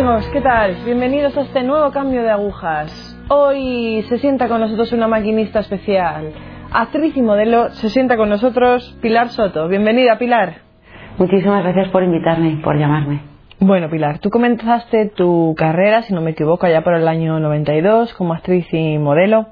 amigos, ¿qué tal? Bienvenidos a este nuevo cambio de agujas. Hoy se sienta con nosotros una maquinista especial. Actriz y modelo, se sienta con nosotros Pilar Soto. Bienvenida, Pilar. Muchísimas gracias por invitarme, por llamarme. Bueno, Pilar, tú comenzaste tu carrera, si no me equivoco, allá por el año 92 como actriz y modelo.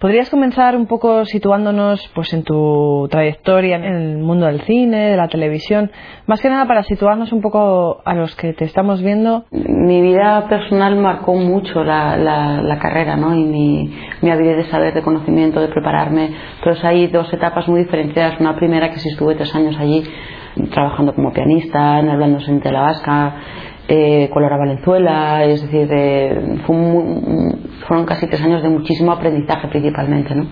¿Podrías comenzar un poco situándonos pues en tu trayectoria en el mundo del cine, de la televisión, más que nada para situarnos un poco a los que te estamos viendo? Mi vida personal marcó mucho la, la, carrera, ¿no? Y mi, mi, habilidad de saber, de conocimiento, de prepararme. Entonces hay dos etapas muy diferenciadas. Una primera que sí estuve tres años allí trabajando como pianista, en Hablando en Tela Eh, Valenzuela, es decir, fueron casi tres años de muchísimo aprendizaje principalmente. ¿no?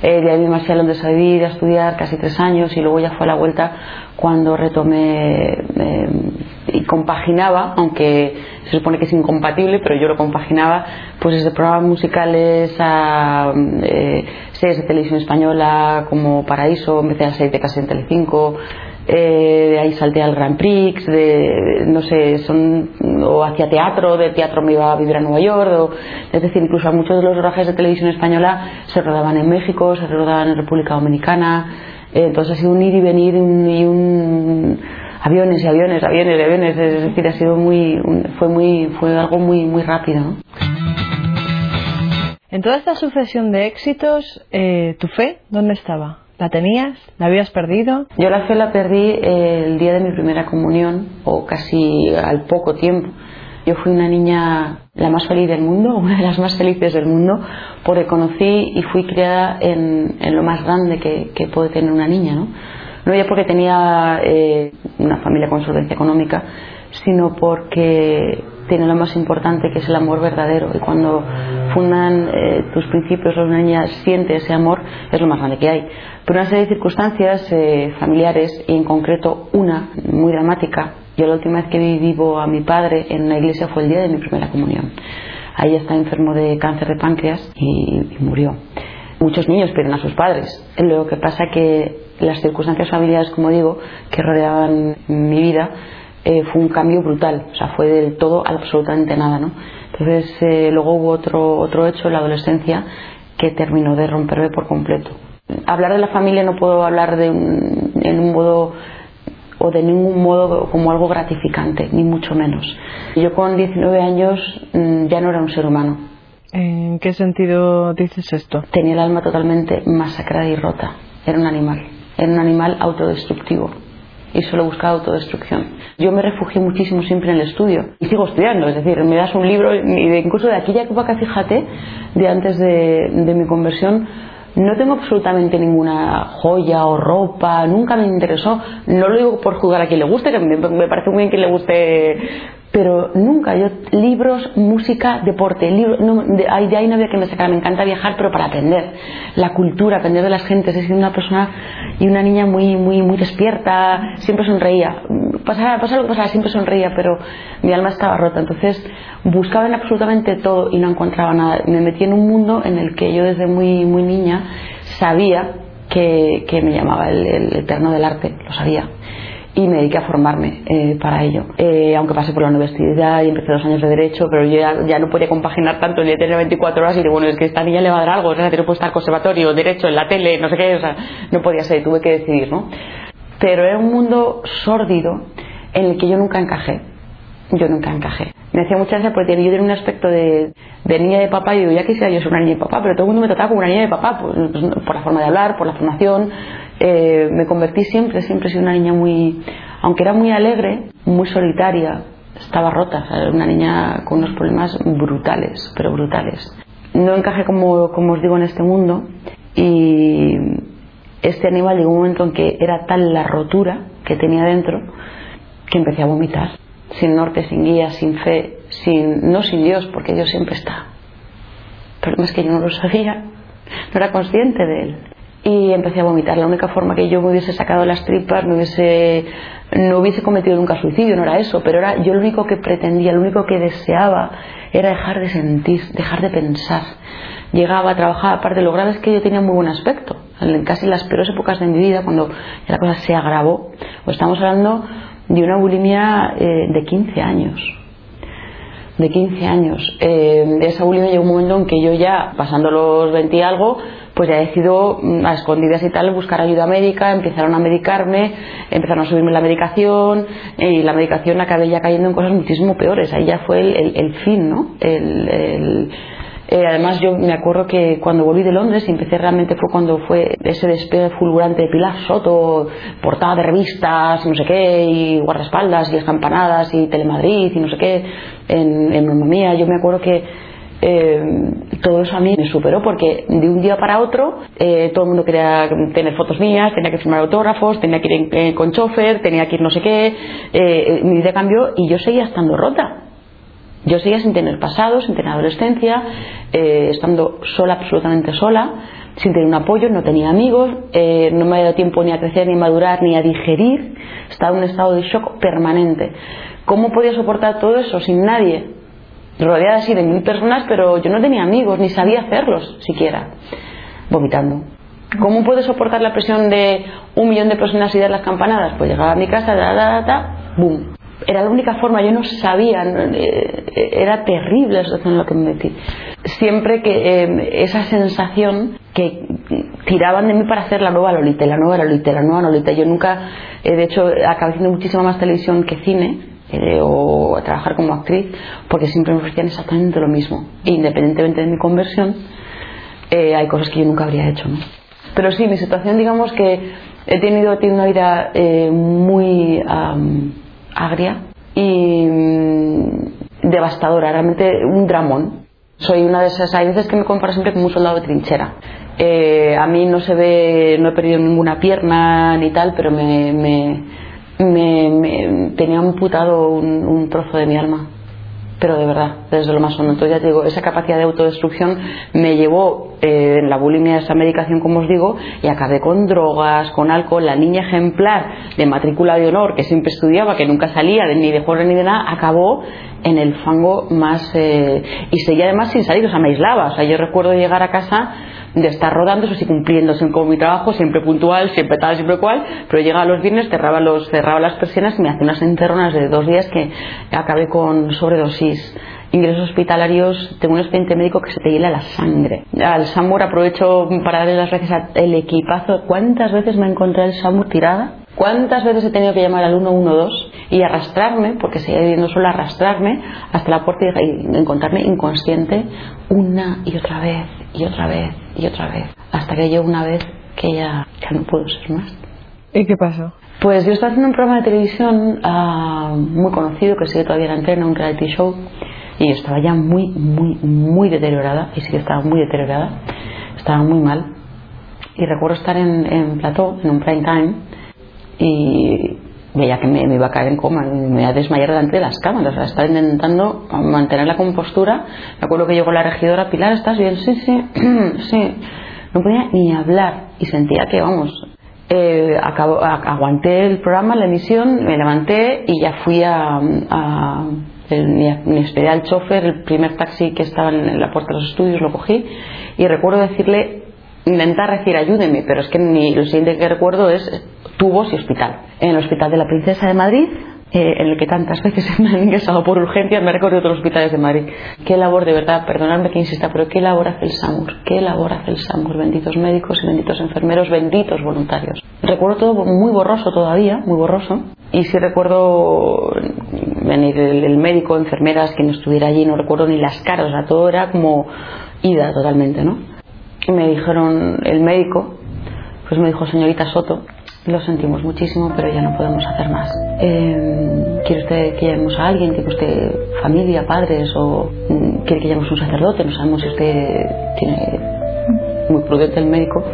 Eh, de ahí me marché a Londres a vivir, a estudiar casi tres años y luego ya fue a la vuelta cuando retomé eh, y compaginaba, aunque se supone que es incompatible, pero yo lo compaginaba, pues desde programas musicales a eh, series de televisión española como Paraíso, empecé a series de casi en Telecinco, eh, de ahí salté al Grand Prix, de, no sé, son, o hacia teatro, de teatro me iba a vivir a Nueva York, es decir, incluso muchos de los rodajes de televisión española se rodaban en México, se rodaban en República Dominicana, eh, entonces ha sido un ir y venir y un aviones y aviones, aviones y aviones, es decir, ha sido muy, fue muy, fue algo muy, muy rápido. En toda esta sucesión de éxitos, eh, ¿tu fe dónde estaba? ¿La tenías? ¿La habías perdido? Yo la fe la perdí el día de mi primera comunión o casi al poco tiempo. Yo fui una niña la más feliz del mundo, una de las más felices del mundo, porque conocí y fui criada en, lo más grande que, puede tener una niña. ¿no? no ya porque tenía eh, una familia con solvencia económica, sino porque tiene lo más importante que es el amor verdadero. Y cuando fundan eh, tus principios, una niña siente ese amor, es lo más grande que hay. Pero una serie de circunstancias eh, familiares, y en concreto una muy dramática, yo la última vez que vi vivo a mi padre en una iglesia fue el día de mi primera comunión. Ahí está enfermo de cáncer de páncreas y, murió. Muchos niños pierden a sus padres. Lo que pasa que las circunstancias familiares, como digo, que rodeaban mi vida, eh, fue un cambio brutal, o sea, fue del todo absolutamente nada, ¿no? Entonces, eh, luego hubo otro, otro hecho en la adolescencia que terminó de romperme por completo. Hablar de la familia no puedo hablar de en un modo o de ningún modo como algo gratificante, ni mucho menos. Yo con 19 años mm, ya no era un ser humano. ¿En qué sentido dices esto? Tenía el alma totalmente masacrada y rota. Era un animal. Era un animal autodestructivo y solo buscaba autodestrucción. Yo me refugié muchísimo siempre en el estudio y sigo estudiando, es decir, me das un libro y incluso de aquella época, fíjate, de antes de, mi conversión, no tengo absolutamente ninguna joya o ropa, nunca me interesó. No lo digo por jugar a quien le guste, que me, parece muy bien que le guste pero nunca yo libros música deporte libro, no, de, ahí, no había que me sacara me encanta viajar pero para aprender. La cultura aprender de las gentes he sido una persona y una niña muy muy muy despierta siempre sonreía. Pasara, lo que pasara siempre sonreía pero mi alma estaba rota. Entonces buscaba en absolutamente todo y no encontraba nada. Me metí en un mundo en el que yo desde muy muy niña sabía que, que me llamaba el, el eterno del arte lo sabía y me dediqué a formarme eh, para ello. Eh, aunque pasé por la universidad y empecé dos años de Derecho, pero yo ya, no podía compaginar tanto, el día tenía 24 horas y digo, bueno, es que esta niña le va a dar algo, o sea, tiene que estar conservatorio, Derecho, en la tele, no sé qué, o sea, no podía ser, tuve que decidir, ¿no? Pero era un mundo sórdido en el que yo nunca encajé. Yo nunca encajé. Me hacía mucha gracia porque yo tenía un aspecto de, de, niña de papá y digo, ya quisiera yo ser una niña de papá, pero todo el mundo me trataba como una niña de papá, pues, pues, por la forma de hablar, por la formación, eh, me convertí siempre, siempre he sido una niña muy, aunque era muy alegre, muy solitaria, estaba rota, era una niña con unos problemas brutales, pero brutales. No encajé, como, como os digo, en este mundo y este animal llegó un momento en que era tal la rotura que tenía dentro que empecé a vomitar, sin norte, sin guía, sin fe, sin, no sin Dios, porque Dios siempre está. El problema es que yo no lo sabía, no era consciente de él y empecé a vomitar. La única forma que yo me hubiese sacado las tripas, no hubiese, no hubiese cometido nunca suicidio, no era eso, pero era yo lo único que pretendía, lo único que deseaba era dejar de sentir, dejar de pensar. Llegaba, trabajaba, aparte lo grave es que yo tenía muy buen aspecto. En casi las peores épocas de mi vida, cuando la cosa se agravó, pues estamos hablando de una bulimia eh, de 15 años. de 15 años. Eh, esa bulimia llegó un momento en que yo ya, pasando los 20 y algo, pues ya decido mm, a escondidas y tal buscar ayuda médica, empezaron a medicarme, empezaron a subirme la medicación y la medicación acabé ya cayendo en cosas muchísimo peores. Ahí ya fue el, fin, ¿no? El, eh, además yo me acuerdo que cuando volví de Londres y empecé realmente fue cuando fue ese despegue fulgurante de Pilar Soto, portada de revistas, no sé qué, y guardaespaldas y las y Telemadrid y no sé qué en, en Mía. Yo me acuerdo que eh, todo eso a mí me superó porque de un día para otro eh, todo el mundo quería tener fotos mías, tenía que firmar autógrafos, tenía que ir eh, con chofer, tenía que ir no sé qué, mi vida cambió y yo seguía estando rota. Yo seguía sin tener pasado, sin tener adolescencia, estando sola, absolutamente sola, sin tener un apoyo, no tenía amigos, no me había dado tiempo ni a crecer, ni a madurar, ni a digerir, estaba en un estado de shock permanente. ¿Cómo podía soportar todo eso sin nadie? rodeada así de mil personas, pero yo no tenía amigos, ni sabía hacerlos siquiera, vomitando. ¿Cómo puedo soportar la presión de un millón de personas y dar las campanadas? Pues llegaba a mi casa, da, da, da, boom. Era la única forma, yo no sabía, eh, era terrible la situación en la que me metí. Siempre que eh, esa sensación que tiraban de mí para hacer la nueva Lolita, la nueva Lolita, la nueva Lolita. Yo nunca, eh, de hecho, acabé haciendo muchísima más televisión que cine, eh, o a trabajar como actriz porque siempre me ofrecían exactamente lo mismo. independientemente de mi conversión, eh, hay cosas que yo nunca habría hecho. ¿no? Pero sí, mi situación, digamos que he tenido, tenido una vida eh, muy agria y mm, devastadora, realmente un dramón. Soy una de esas, hay veces que me comparo siempre como un soldado de trinchera. a mí no se ve, no he perdido ninguna pierna ni tal, pero me me, tenía amputado un, trozo de mi alma. Pero de verdad, desde lo más hondo. Entonces ya te digo, esa capacidad de autodestrucción me llevó eh, en la bulimia, esa medicación, como os digo, y acabé con drogas, con alcohol. La niña ejemplar de matrícula de honor, que siempre estudiaba, que nunca salía ni de juego ni de nada, acabó en el fango más. Eh, y seguía además sin salir, o sea, me aislaba. O sea, yo recuerdo llegar a casa de estar rodando, eso sí cumpliéndose con mi trabajo, siempre puntual, siempre tal, siempre cual, pero llegaba los viernes, cerraba, los, cerraba las persianas y me hacía unas encerronas de dos días que acabé con sobredosis ingresos hospitalarios, tengo un expediente médico que se te hiela la sangre. Al SAMUR aprovecho para darle las gracias al equipazo. ¿Cuántas veces me encontré el SAMUR tirada? ¿Cuántas veces he tenido que llamar al 112 y arrastrarme, porque seguía viviendo solo arrastrarme hasta la puerta y encontrarme inconsciente una y otra vez y otra vez y otra vez? Hasta que llegó una vez que ya, ya no puedo ser más. ¿Y qué pasó? Pues yo estaba haciendo un programa de televisión uh, muy conocido que sigue todavía en antena, un reality show, y estaba ya muy, muy, muy deteriorada, y sí que estaba muy deteriorada, estaba muy mal. Y recuerdo estar en, en plató, en un prime time, y veía que me, iba a caer en coma, me iba a desmayar delante de las cámaras, o sea, estaba intentando mantener la compostura. Me acuerdo que llegó la regidora, Pilar, ¿estás bien? Sí, sí, sí. No podía ni hablar y sentía que, vamos, eh, aguanté el programa, la emisión, me levanté y ya fui a, a me esperé al chofer, el primer taxi que estaba en la puerta de los estudios, lo cogí y recuerdo decirle, intentar decir ayúdeme, pero es que ni, lo siguiente que recuerdo es tubos y hospital. En el Hospital de la Princesa de Madrid, eh, en el que tantas veces me han ingresado por urgencia, me he recorrido otros hospitales de Madrid. Qué labor, de verdad, perdonadme que insista, pero qué labor hace el SAMUR, qué labor hace el SAMUR, benditos médicos y benditos enfermeros, benditos voluntarios. Recuerdo todo muy borroso todavía, muy borroso, y sí recuerdo venir el, médico, enfermeras, quien estuviera allí, no recuerdo ni las caras, o sea, todo era como ida totalmente, ¿no? Y me dijeron, el médico, pues me dijo, señorita Soto, lo sentimos muchísimo, pero ya no podemos hacer más. Eh, ¿Quiere usted que llamemos a alguien? ¿Tiene usted familia, padres? ¿O mm, quiere que llamemos a un sacerdote? No sabemos si usted tiene muy prudente el médico.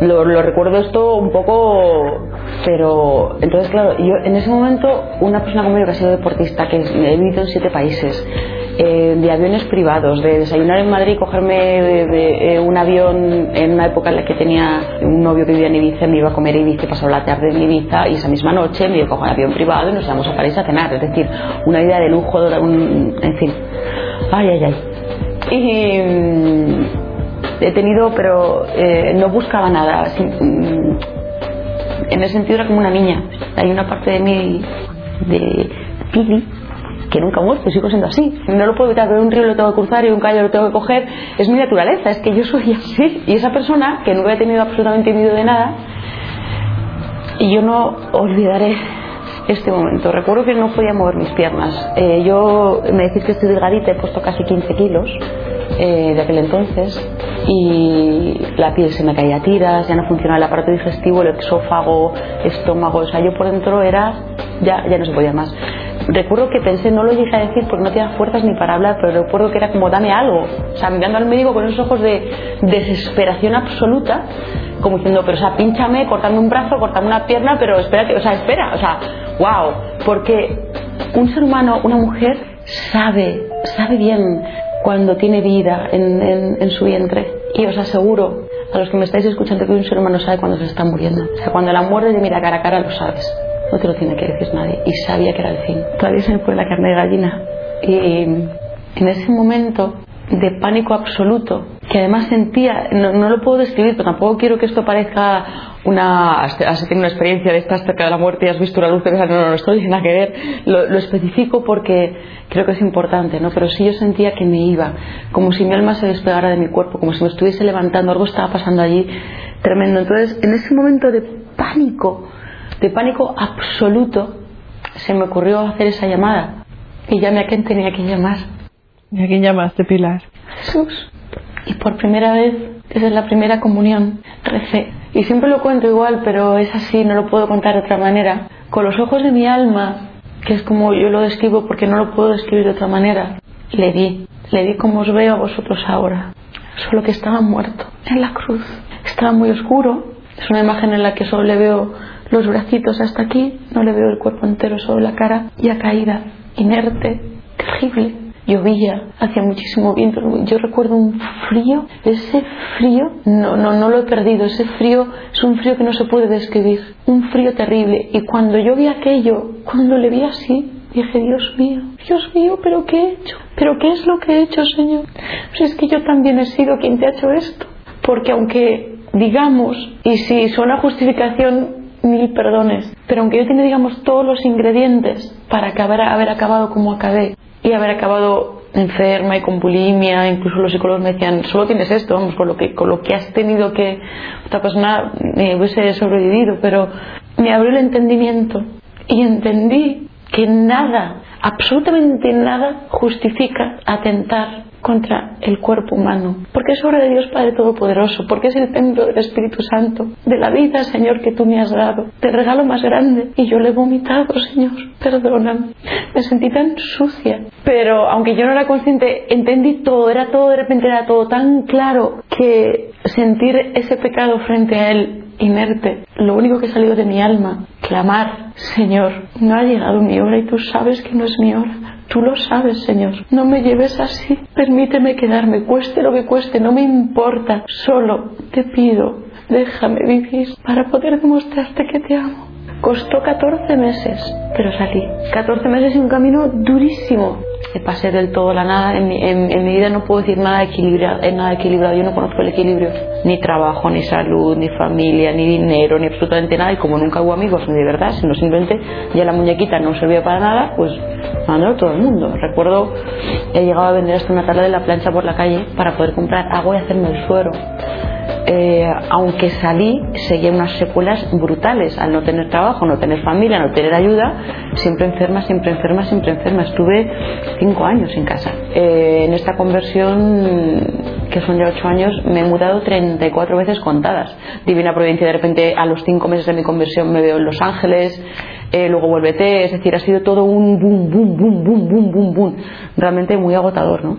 Lo, lo, recuerdo esto un poco, pero entonces, claro, yo en ese momento, una persona como yo que ha sido deportista, que he vivido en siete países, eh, de aviones privados, de desayunar en Madrid, cogerme de, eh, un avión en una época en la que tenía un novio que vivía en Ibiza, me iba a comer Ibiza, pasaba la tarde en Ibiza y esa misma noche me iba a coger un avión privado y nos íbamos a París a cenar, es decir, una vida de lujo, un, en fin, ay, ay, ay. Y mm, he tenido, pero eh, no buscaba nada, mm, en ese sentido era como una niña, hay una parte de mí, de Pili, que nunca muerto, sigo siendo así. No lo puedo evitar, pero un río lo tengo que cruzar y un callo lo tengo que coger. Es mi naturaleza, es que yo soy así. Y esa persona, que nunca he tenido absolutamente miedo de nada, y yo no olvidaré este momento. Recuerdo que no podía mover mis piernas. Eh, yo me decís que estoy delgadita, he puesto casi 15 kilos eh, de aquel entonces y la piel se me caía a tiras, ya no funcionaba el aparato digestivo, el exófago, estómago, o sea, yo por dentro era, ya, ya no se podía más. Recuerdo que pensé, no lo llegué a decir porque no tenía fuerzas ni para hablar, pero recuerdo que era como dame algo, o sea, mirando al médico con esos ojos de desesperación absoluta, como diciendo, pero o sea, pínchame, cortame un brazo, cortame una pierna, pero espérate, o sea, espera, o sea, wow, porque un ser humano, una mujer, sabe, sabe bien cuando tiene vida en, su vientre. Y os aseguro, a los que me estáis escuchando, que un ser humano sabe cuando se está muriendo. O sea, cuando la muerte te mira cara a cara, lo sabes. No te lo tiene que decir nadie. Y sabía que era el fin. Todavía se me pone la carne de gallina. Y en ese momento de pánico absoluto, que además sentía, no, lo puedo describir, pero tampoco quiero que esto parezca una, has tenido una experiencia de estar cerca de la muerte y has visto la luz, pero no, no, no estoy sin nada que ver, lo, lo, especifico porque creo que es importante, ¿no? Pero sí yo sentía que me iba, como si mi alma se despegara de mi cuerpo, como si me estuviese levantando, algo estaba pasando allí tremendo. Entonces, en ese momento de pánico, de pánico absoluto, se me ocurrió hacer esa llamada y llamé a quien tenía que llamar ¿Y a quién llamaste, Pilar? Jesús. Y por primera vez, desde la primera comunión, recé. Y siempre lo cuento igual, pero es así, no lo puedo contar de otra manera. Con los ojos de mi alma, que es como yo lo describo porque no lo puedo describir de otra manera, le di. Le di como os veo a vosotros ahora. Solo que estaba muerto en la cruz. Estaba muy oscuro. Es una imagen en la que solo le veo los bracitos hasta aquí, no le veo el cuerpo entero, solo la cara ya caída, inerte, terrible llovía, hacía muchísimo viento. Yo recuerdo un frío, ese frío, no, no, no lo he perdido, ese frío es un frío que no se puede describir, un frío terrible. Y cuando yo vi aquello, cuando le vi así, dije, Dios mío, Dios mío, pero ¿qué he hecho? ¿Pero qué es lo que he hecho, Señor? Pues es que yo también he sido quien te ha hecho esto. Porque aunque digamos, y si suena justificación, mil perdones, pero aunque yo tenga, digamos, todos los ingredientes para acabar, haber acabado como acabé, y haber acabado enferma y con bulimia, incluso los psicólogos me decían, solo tienes esto, vamos, con lo que, con lo que has tenido que otra persona me hubiese sobrevivido, pero me abrió el entendimiento y entendí que nada, absolutamente nada justifica atentar contra el cuerpo humano, porque es obra de Dios Padre Todopoderoso, porque es el templo del Espíritu Santo, de la vida, Señor, que tú me has dado, te regalo más grande, y yo le he vomitado, Señor, perdóname, me sentí tan sucia, pero aunque yo no era consciente, entendí todo, era todo, de repente era todo tan claro que sentir ese pecado frente a Él inerte, lo único que salió de mi alma, clamar, Señor, no ha llegado mi hora y tú sabes que no es mi hora. Tú lo sabes, Señor. No me lleves así. Permíteme quedarme, cueste lo que cueste, no me importa. Solo te pido, déjame vivir para poder demostrarte que te amo. Costó 14 meses, pero salí. 14 meses y un camino durísimo. Pasé del todo la nada. En mi, en, mi, vida no puedo decir nada equilibrado, nada equilibrado. Yo no conozco el equilibrio. Ni trabajo, ni salud, ni familia, ni dinero, ni absolutamente nada. Y como nunca hubo amigos, ni de verdad, sino simplemente ya la muñequita no servía para nada, pues mandándolo todo el mundo. Recuerdo, he llegado a vender hasta una tabla de la plancha por la calle para poder comprar agua y hacerme el suero. Eh, aunque salí, seguía unas secuelas brutales al no tener trabajo, no tener familia, no tener ayuda, siempre enferma, siempre enferma, siempre enferma. Estuve cinco años en casa. Eh, en esta conversión, que son ya ocho años, me he mudado 34 veces contadas. Divina Providencia, de repente, a los cinco meses de mi conversión me veo en Los Ángeles, eh, luego vuélvete, es decir, ha sido todo un boom, boom, boom, boom, boom, boom, boom, realmente muy agotador, ¿no?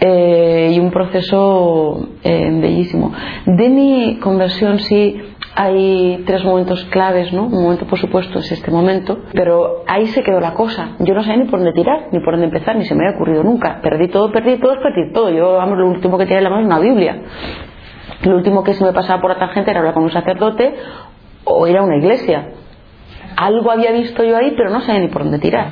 Eh, y un proceso eh, bellísimo. De mi conversión sí hay tres momentos claves, ¿no? Un momento, por supuesto, es este momento, pero ahí se quedó la cosa. Yo no sabía ni por dónde tirar, ni por dónde empezar, ni se me había ocurrido nunca. Perdí todo, perdí todo, perdí todo. Yo, vamos, lo último que tenía en la mano es una Biblia. Lo último que se me pasaba por la tangente era hablar con un sacerdote o ir a una iglesia. Algo había visto yo ahí, pero no sabía ni por dónde tirar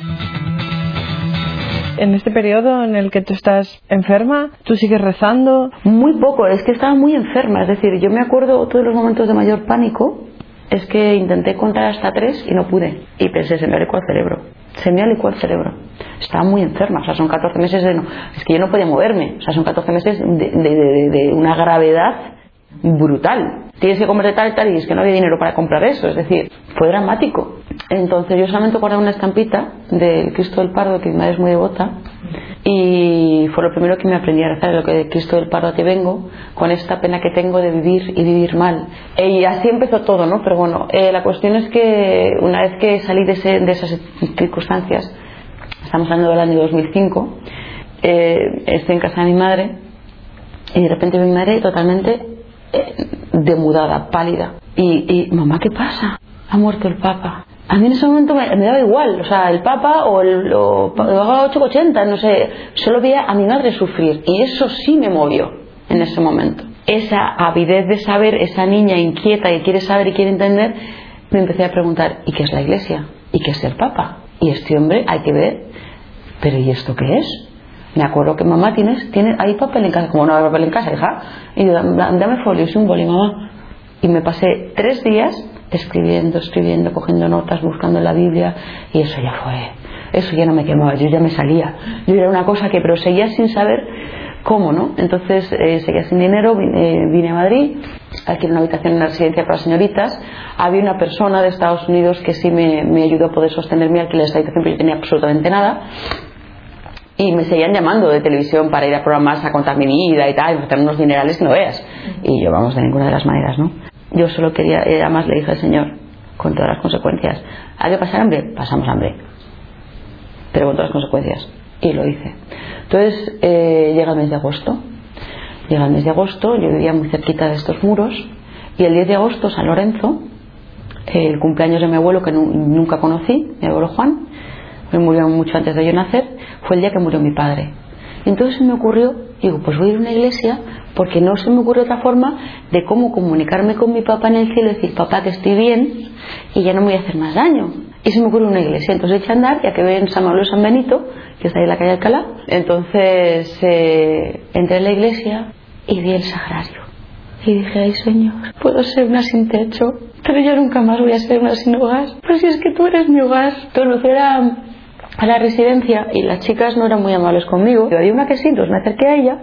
en este periodo en el que tú estás enferma, tú sigues rezando. Muy poco, es que estaba muy enferma. Es decir, yo me acuerdo todos los momentos de mayor pánico. Es que intenté contar hasta tres y no pude. Y pensé, se me adecuó el cerebro. Se me licuado el cerebro. Estaba muy enferma, o sea, son 14 meses de no. Es que yo no podía moverme, o sea, son 14 meses de, una gravedad brutal. Tienes que comer de tal y tal, y es que no había dinero para comprar eso, es decir, fue dramático. Entonces, yo solamente guardaba una estampita del Cristo del Pardo, que mi madre es muy devota, y fue lo primero que me aprendí a rezar, lo que de Cristo del Pardo te vengo, con esta pena que tengo de vivir y vivir mal. Y así empezó todo, ¿no? Pero bueno, eh, la cuestión es que una vez que salí de, esas circunstancias, estamos hablando del año 2005, eh, estoy en casa de mi madre y de repente mi madre totalmente eh, demudada, pálida. Y, y, mamá, ¿qué pasa? Ha muerto el Papa a mí en ese momento me, daba igual, o sea, el Papa o el o, 880, no sé, solo veía a mi madre sufrir y eso sí me movió en ese momento. Esa avidez de saber, esa niña inquieta que quiere saber y quiere entender, me empecé a preguntar, ¿y qué es la iglesia? ¿Y qué es el Papa? Y este hombre hay que ver, pero ¿y esto qué es? Me acuerdo que mamá tienes, tiene, hay papel en casa, como no hay papel en casa, hija, y yo, dame folios y un boli, mamá. Y me pasé tres días escribiendo, escribiendo, cogiendo notas, buscando en la Biblia, y eso ya fue, eso ya no me quemaba, yo ya me salía. Yo era una cosa que, pero seguía sin saber cómo, ¿no? Entonces eh, seguía sin dinero, vine, a Madrid, en una habitación en una residencia para señoritas. Había una persona de Estados Unidos que sí me, me ayudó a poder sostener mi alquiler de esta habitación, pero yo tenía absolutamente nada. Y me seguían llamando de televisión para ir a programas a contar mi vida y tal, y hacer unos dinerales que no veas. Y yo, vamos, de ninguna de las maneras, ¿no? Yo solo quería, y además le dije al Señor, con todas las consecuencias, ¿hay que pasar hambre? Pasamos hambre, pero con todas las consecuencias. Y lo hice. Entonces eh, llega el mes de agosto. Llega el mes de agosto, yo vivía muy cerquita de estos muros, y el 10 de agosto, San Lorenzo, el cumpleaños de mi abuelo que nunca conocí, mi abuelo Juan, me murió mucho antes de yo nacer, fue el día que murió mi padre. Entonces se me ocurrió, digo, pues voy a ir a una iglesia porque no se me ocurre otra forma de cómo comunicarme con mi papá en el cielo y decir, papá, que estoy bien y ya no me voy a hacer más daño. Y se me ocurre una iglesia. Entonces eché a andar, que ve en San Pablo San Benito, que está ahí en la calle Alcalá. Entonces eh, entré en la iglesia y vi el sagrario. Y dije, ay Señor, puedo ser una sin techo, pero yo nunca más voy a ser una sin hogar. Pero si es que tú eres mi hogar. Entonces era a la residencia y las chicas no eran muy amables conmigo. Yo había una que sí, entonces me acerqué a ella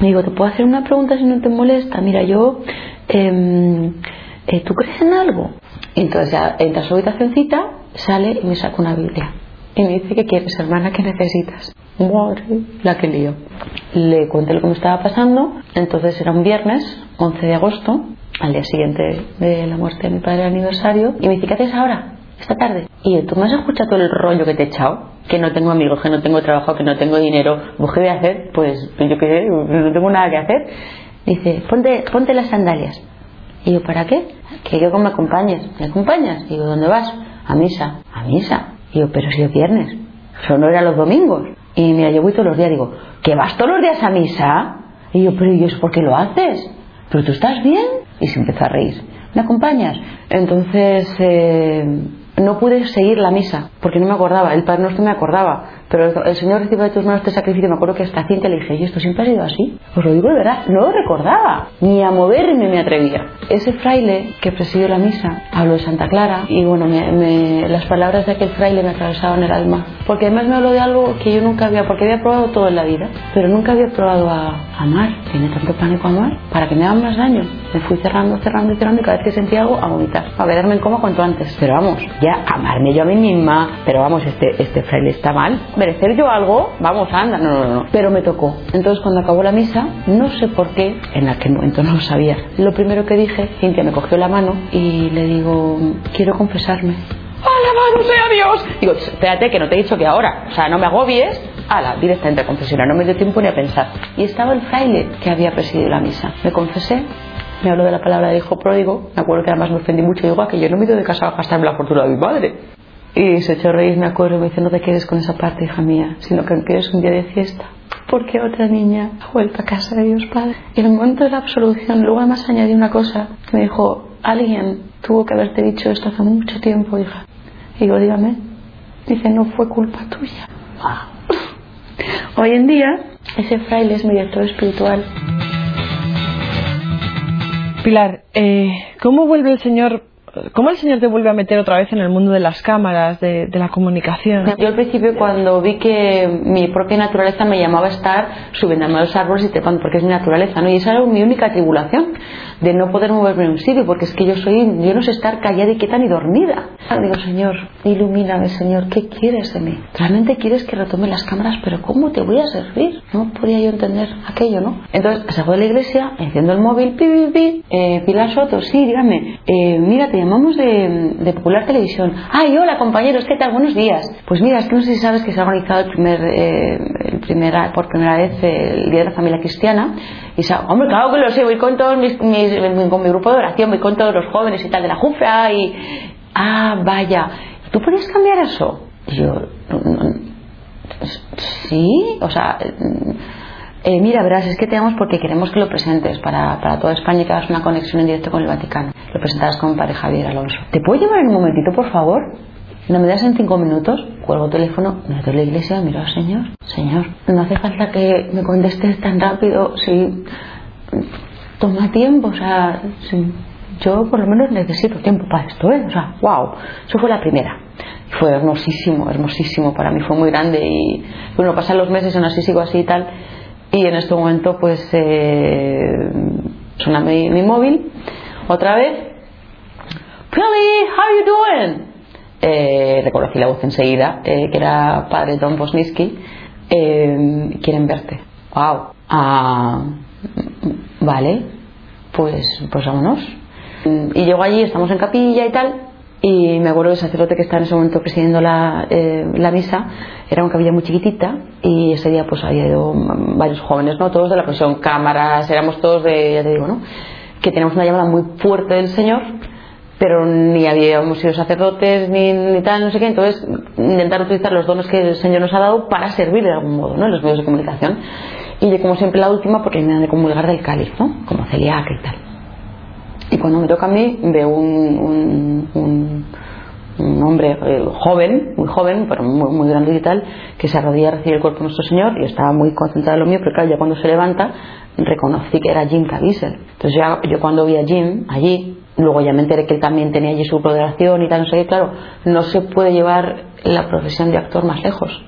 me digo, ¿te puedo hacer una pregunta si no te molesta? Mira, yo, eh, eh, ¿tú crees en algo? Y entonces ya entra a su habitacióncita, sale y me saca una Biblia. Y me dice, ¿qué quieres, hermana? ¿Qué necesitas? Madre, la que lío. Le conté lo que me estaba pasando. Entonces era un viernes, 11 de agosto, al día siguiente de la muerte de mi padre aniversario. Y me dice, ¿qué haces ahora? Esta tarde. Y tú me has escuchado todo el rollo que te he echado que no tengo amigos, que no tengo trabajo, que no tengo dinero, pues, ¿qué voy a hacer? Pues yo qué no tengo nada que hacer. Dice, ponte, ponte las sandalias. Y yo, ¿para qué? Que yo me acompañes. ¿Me acompañas? Digo, ¿dónde vas? A misa. ¿A misa? Y yo, pero si es viernes. Eso no era los domingos. Y mira, yo voy todos los días. Digo, ¿que vas todos los días a misa? Y yo, pero ¿y eso por qué lo haces? ¿Pero tú estás bien? Y se empezó a reír. ¿Me acompañas? Entonces, eh, no pude seguir la misa porque no me acordaba, el Padre Nuestro me acordaba, pero el Señor recibe de tus manos este sacrificio. Me acuerdo que hasta cinta le dije, ¿y esto siempre ha sido así? Os lo digo de verdad, no lo recordaba, ni a moverme me atrevía. Ese fraile que presidió la misa habló de Santa Clara y bueno, las palabras de aquel fraile me atravesaban el alma. Porque además me habló de algo que yo nunca había, porque había probado todo en la vida, pero nunca había probado a amar. Tiene tanto pánico a amar para que me hagan más daño. Me fui cerrando, cerrando y cerrando y cada vez que sentía algo, a vomitar, a quedarme en coma cuanto antes. Pero vamos, ya amarme yo a mí misma, pero vamos, este, este fraile está mal merecer yo algo, vamos, anda, no, no, no. Pero me tocó. Entonces cuando acabó la misa, no sé por qué, en aquel momento no lo sabía. Lo primero que dije, Cintia me cogió la mano y le digo, quiero confesarme. ¡Alabado sea Dios! Digo, espérate, que no te he dicho que ahora. O sea, no me agobies. Ala, directamente a confesionar. No me dio tiempo ni a pensar. Y estaba el fraile que había presidido la misa. Me confesé me habló de la palabra de hijo pródigo, me acuerdo que además me ofendí mucho, digo, ah, que yo no me he ido de casa a gastarme la fortuna de mi madre. Y se echó a reír, me acuerdo, me dice, no te quedes con esa parte, hija mía, sino que quieres un día de fiesta. Porque otra niña ha vuelto a casa de Dios Padre. Y en el momento de la absolución, luego además añadí una cosa. Me dijo, alguien tuvo que haberte dicho esto hace mucho tiempo, hija. Y digo, dígame. Dice, no fue culpa tuya. Hoy en día, ese fraile es mi director espiritual. Pilar, eh, ¿cómo vuelve el Señor ¿Cómo el Señor te vuelve a meter otra vez en el mundo de las cámaras, de, la comunicación? Yo al principio cuando vi que mi propia naturaleza me llamaba a estar subiendo a los árboles y trepando, porque es mi naturaleza, ¿no? Y esa era mi única tribulación, de no poder moverme en un sitio, porque es que yo soy, yo no sé estar callada y quieta ni dormida. Digo, Señor, ilumíname, Señor, ¿qué quieres de mí? ¿Realmente quieres que retome las cámaras? Pero ¿cómo te voy a servir? No podía yo entender aquello, ¿no? Entonces salgo de la iglesia, enciendo el móvil, pi, pi, pi, eh, Pilar Soto, sí, dígame, eh, mira, te llamamos de, Popular Televisión. Ay, hola compañeros, ¿qué tal? Buenos días. Pues mira, es que no sé si sabes que se ha organizado el primer, eh, el primera, por primera vez el Día de la Familia Cristiana. Y sa hombre, claro que lo sé, voy con todos mis, con mi grupo de oración, voy con todos los jóvenes y tal de la JUFA y... Ah, vaya, ¿tú puedes cambiar eso? Y yo, sí, o sea eh, mira, verás, es que te damos porque queremos que lo presentes para, para toda España y que hagas una conexión en directo con el Vaticano. Lo presentarás con mi padre Javier Alonso. ¿Te puedo llevar en un momentito, por favor? ¿No me das en cinco minutos? Cuelgo el teléfono, me meto en la iglesia, miro Señor. Señor, no hace falta que me contestes tan rápido. Si toma tiempo, o sea, yo por lo menos necesito tiempo para esto, ¿eh? O sea, wow. Eso fue la primera. Fue hermosísimo, hermosísimo. Para mí fue muy grande y, bueno, pasan los meses en así sigo así y tal y en este momento pues eh, suena mi, móvil otra vez Billy, how you doing? Eh, reconocí la voz enseguida eh, que era padre Don Bosniski eh, quieren verte wow ah, vale pues pues vámonos y llego allí estamos en capilla y tal y me acuerdo que el sacerdote que está en ese momento presidiendo la, eh, la misa era una capilla muy chiquitita y ese día pues había ido varios jóvenes, ¿no? Todos de la profesión, cámaras, éramos todos de, ya te digo, ¿no? Que teníamos una llamada muy fuerte del Señor, pero ni habíamos sido sacerdotes ni, ni tal, no sé qué, entonces intentar utilizar los dones que el Señor nos ha dado para servir de algún modo, ¿no? En los medios de comunicación. Y yo como siempre la última porque me han de comulgar del cáliz, ¿no? Como celiaca y tal. Y cuando me toca a mí, veo un, un, un, hombre eh, joven, muy joven, pero muy, muy grande y tal, que se arrodilla a recibir el cuerpo de nuestro Señor y estaba muy concentrado en lo mío, pero claro, ya cuando se levanta, reconocí que era Jim Caviezel. Entonces ya, yo cuando vi a Jim allí, luego ya me enteré que él también tenía allí su oración y tal, no sé qué, claro, no se puede llevar la profesión de actor más lejos.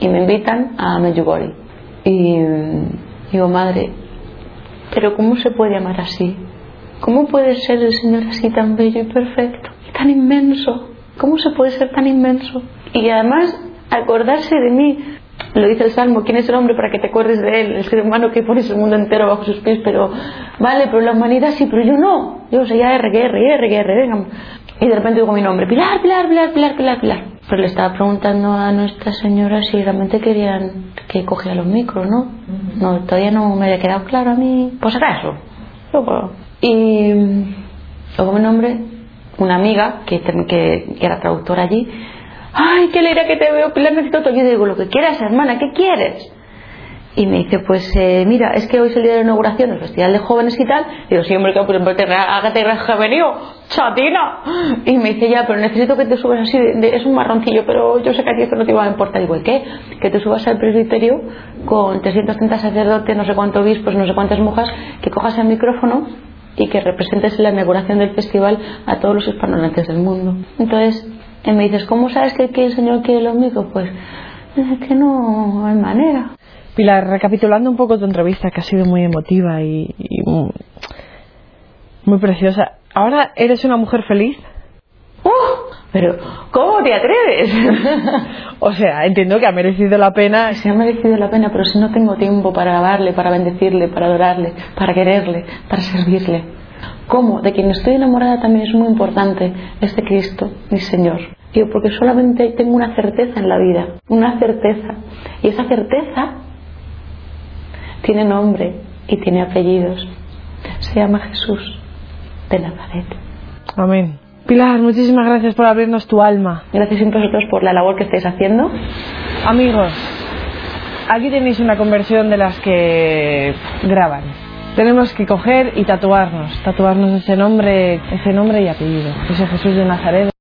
Y me invitan a Medjugorje. Y digo, madre, pero ¿cómo se puede llamar así? ¿Cómo puede ser el Señor así tan bello y perfecto? Y tan inmenso. ¿Cómo se puede ser tan inmenso? Y además acordarse de mí. Lo dice el Salmo, ¿quién es el hombre para que te acuerdes de él? El ser humano que pones el mundo entero bajo sus pies, pero vale, pero la humanidad sí, pero yo no. Yo soy R, R, R, R, venga. Y de repente digo mi nombre, Pilar, Pilar, Pilar, Pilar, Pilar, Pilar. Pero le estaba preguntando a Nuestra Señora si realmente querían que cogiera los micros, ¿no? No, todavía no me había quedado claro a mí. Pues acaso. Luego, y luego mi nombre, una amiga que, que, era traductora allí, ay, qué alegría que te veo, Pilar, necesito todo. Yo digo, lo que quieras, hermana, ¿qué quieres? Y me dice, pues eh, mira, es que hoy es el día de la inauguración del Festival de Jóvenes y tal. Y digo, sí, hombre, que pues, te hágate venido, chatina. Y me dice, ya, pero necesito que te subas así, es un marroncillo, pero yo sé que a ti esto no te iba a importar. Digo, ¿y qué? Que te subas al presbiterio con 330 sacerdotes, no sé cuántos obispos, no sé cuántas monjas, que cojas el micrófono y que representes la inauguración del festival a todos los hispanohablantes del mundo. Entonces, él me dices, ¿cómo sabes que, el Señor quiere lo mismo? Pues es que no hay manera. Pilar, recapitulando un poco tu entrevista, que ha sido muy emotiva y, muy, preciosa, ¿ahora eres una mujer feliz? ¡Uh! Pero, ¿cómo te atreves? o sea, entiendo que ha merecido la pena. Se ha merecido la pena, pero si no tengo tiempo para alabarle, para bendecirle, para adorarle, para quererle, para servirle. ¿Cómo? De quien estoy enamorada también es muy importante, es de Cristo, mi Señor. Yo, porque solamente tengo una certeza en la vida, una certeza. Y esa certeza tiene nombre y tiene apellidos. Se llama Jesús de Nazaret. Amén. Pilar, muchísimas gracias por abrirnos tu alma. Gracias a vosotros por la labor que estáis haciendo. Amigos, aquí tenéis una conversión de las que graban. Tenemos que coger y tatuarnos, tatuarnos ese nombre, ese nombre y apellido. Ese Jesús de Nazaret.